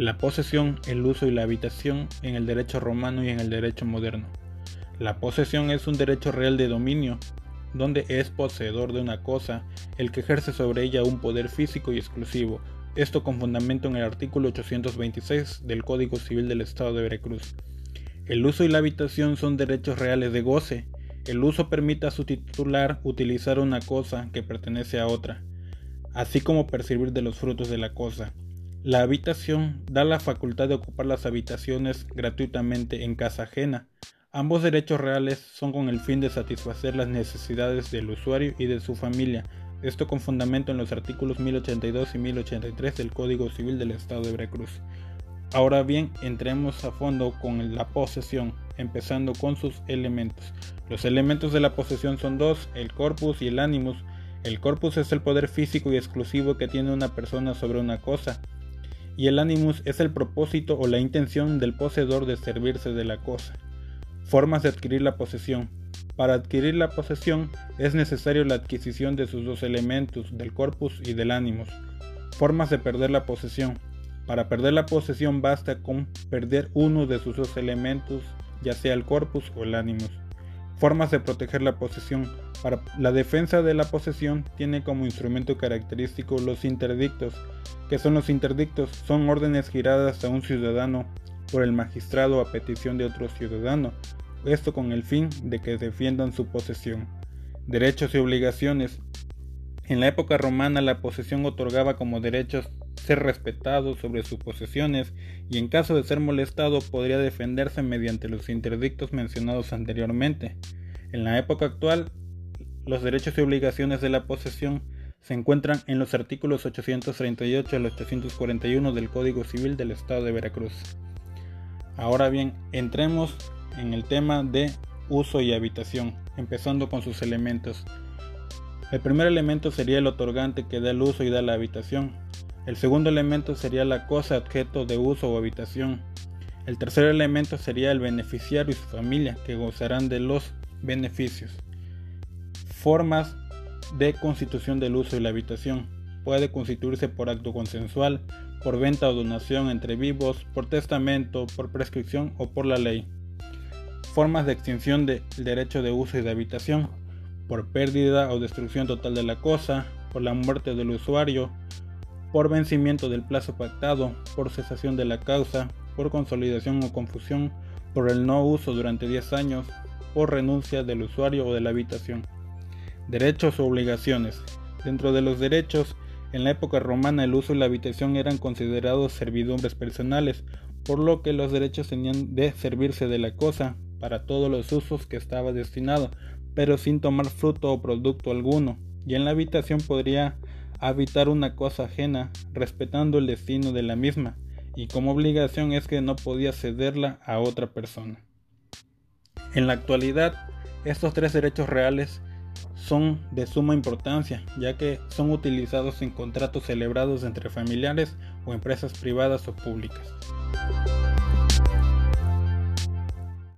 La posesión, el uso y la habitación en el derecho romano y en el derecho moderno. La posesión es un derecho real de dominio, donde es poseedor de una cosa el que ejerce sobre ella un poder físico y exclusivo, esto con fundamento en el artículo 826 del Código Civil del Estado de Veracruz. El uso y la habitación son derechos reales de goce. El uso permite a su titular utilizar una cosa que pertenece a otra, así como percibir de los frutos de la cosa. La habitación da la facultad de ocupar las habitaciones gratuitamente en casa ajena. Ambos derechos reales son con el fin de satisfacer las necesidades del usuario y de su familia, esto con fundamento en los artículos 1082 y 1083 del Código Civil del Estado de Veracruz. Ahora bien, entremos a fondo con la posesión, empezando con sus elementos. Los elementos de la posesión son dos, el corpus y el animus. El corpus es el poder físico y exclusivo que tiene una persona sobre una cosa y el animus es el propósito o la intención del poseedor de servirse de la cosa. Formas de adquirir la posesión. Para adquirir la posesión es necesario la adquisición de sus dos elementos, del corpus y del animus. Formas de perder la posesión. Para perder la posesión basta con perder uno de sus dos elementos, ya sea el corpus o el animus. Formas de proteger la posesión. La defensa de la posesión tiene como instrumento característico los interdictos. que son los interdictos? Son órdenes giradas a un ciudadano por el magistrado a petición de otro ciudadano, esto con el fin de que defiendan su posesión. Derechos y obligaciones. En la época romana la posesión otorgaba como derechos ser respetado sobre sus posesiones y en caso de ser molestado podría defenderse mediante los interdictos mencionados anteriormente. En la época actual, los derechos y obligaciones de la posesión se encuentran en los artículos 838 al 841 del Código Civil del Estado de Veracruz. Ahora bien, entremos en el tema de uso y habitación, empezando con sus elementos. El primer elemento sería el otorgante que da el uso y da la habitación. El segundo elemento sería la cosa objeto de uso o habitación. El tercer elemento sería el beneficiario y su familia, que gozarán de los beneficios. Formas de constitución del uso y la habitación. Puede constituirse por acto consensual, por venta o donación entre vivos, por testamento, por prescripción o por la ley. Formas de extinción del derecho de uso y de habitación. Por pérdida o destrucción total de la cosa, por la muerte del usuario, por vencimiento del plazo pactado, por cesación de la causa, por consolidación o confusión, por el no uso durante 10 años, por renuncia del usuario o de la habitación. Derechos o obligaciones. Dentro de los derechos, en la época romana el uso y la habitación eran considerados servidumbres personales, por lo que los derechos tenían de servirse de la cosa para todos los usos que estaba destinado, pero sin tomar fruto o producto alguno, y en la habitación podría habitar una cosa ajena, respetando el destino de la misma, y como obligación es que no podía cederla a otra persona. En la actualidad, estos tres derechos reales son de suma importancia, ya que son utilizados en contratos celebrados entre familiares o empresas privadas o públicas.